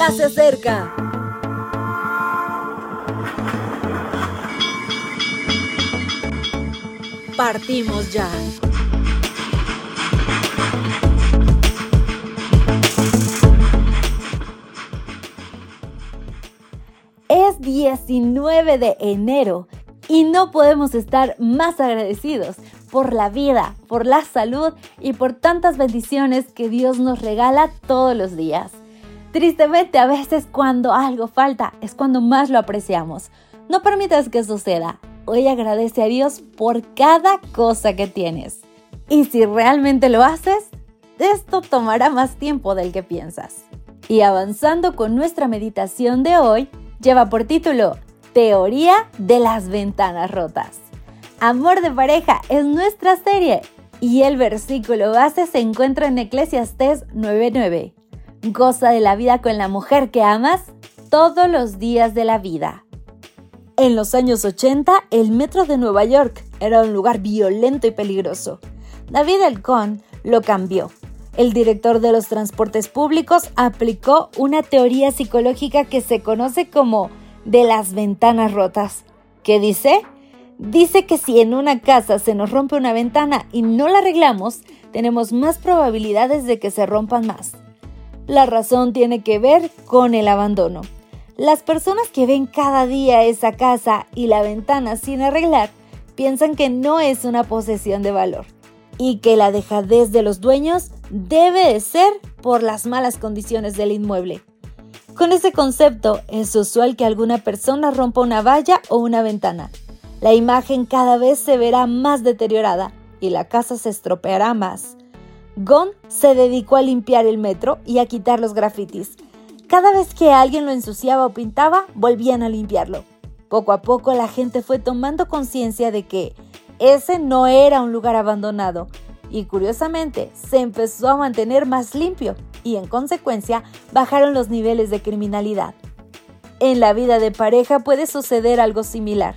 ya se acerca. Partimos ya. Es 19 de enero y no podemos estar más agradecidos por la vida, por la salud y por tantas bendiciones que Dios nos regala todos los días. Tristemente, a veces cuando algo falta es cuando más lo apreciamos. No permitas que suceda. Hoy agradece a Dios por cada cosa que tienes. Y si realmente lo haces, esto tomará más tiempo del que piensas. Y avanzando con nuestra meditación de hoy, lleva por título Teoría de las ventanas rotas. Amor de pareja es nuestra serie y el versículo base se encuentra en Eclesiastés 9:9. Goza de la vida con la mujer que amas todos los días de la vida. En los años 80, el metro de Nueva York era un lugar violento y peligroso. David Elcon lo cambió. El director de los transportes públicos aplicó una teoría psicológica que se conoce como de las ventanas rotas, que dice dice que si en una casa se nos rompe una ventana y no la arreglamos, tenemos más probabilidades de que se rompan más. La razón tiene que ver con el abandono. Las personas que ven cada día esa casa y la ventana sin arreglar piensan que no es una posesión de valor y que la dejadez de los dueños debe de ser por las malas condiciones del inmueble. Con ese concepto es usual que alguna persona rompa una valla o una ventana, la imagen cada vez se verá más deteriorada y la casa se estropeará más. Gon se dedicó a limpiar el metro y a quitar los grafitis. Cada vez que alguien lo ensuciaba o pintaba, volvían a limpiarlo. Poco a poco la gente fue tomando conciencia de que ese no era un lugar abandonado y curiosamente se empezó a mantener más limpio y en consecuencia bajaron los niveles de criminalidad. En la vida de pareja puede suceder algo similar.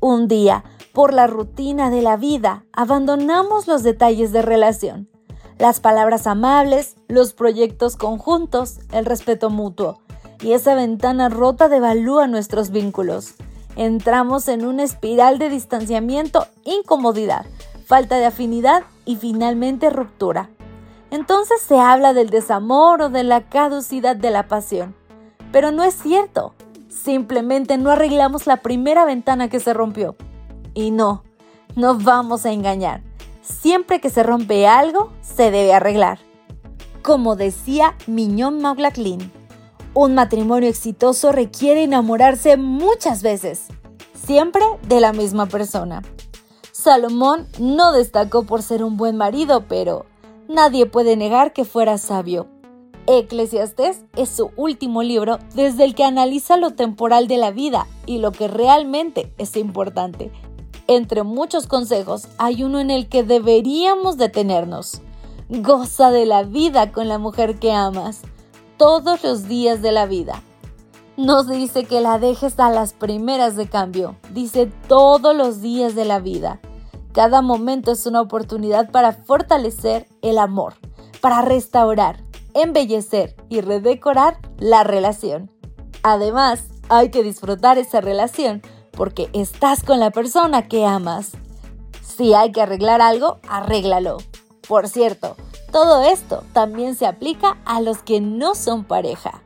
Un día, por la rutina de la vida, abandonamos los detalles de relación, las palabras amables, los proyectos conjuntos, el respeto mutuo, y esa ventana rota devalúa nuestros vínculos. Entramos en una espiral de distanciamiento, incomodidad, falta de afinidad y finalmente ruptura. Entonces se habla del desamor o de la caducidad de la pasión. Pero no es cierto. Simplemente no arreglamos la primera ventana que se rompió. Y no, no vamos a engañar. Siempre que se rompe algo, se debe arreglar. Como decía Miñón McLaughlin, un matrimonio exitoso requiere enamorarse muchas veces, siempre de la misma persona. Salomón no destacó por ser un buen marido, pero nadie puede negar que fuera sabio. Eclesiastés es su último libro desde el que analiza lo temporal de la vida y lo que realmente es importante. Entre muchos consejos hay uno en el que deberíamos detenernos. Goza de la vida con la mujer que amas, todos los días de la vida. No dice que la dejes a las primeras de cambio, dice todos los días de la vida. Cada momento es una oportunidad para fortalecer el amor, para restaurar, embellecer y redecorar la relación. Además, hay que disfrutar esa relación porque estás con la persona que amas. Si hay que arreglar algo, arréglalo. Por cierto, todo esto también se aplica a los que no son pareja.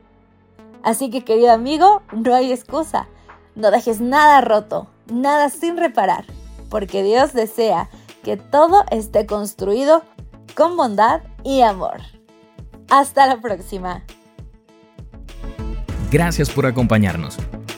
Así que querido amigo, no hay excusa. No dejes nada roto, nada sin reparar, porque Dios desea que todo esté construido con bondad y amor. Hasta la próxima. Gracias por acompañarnos.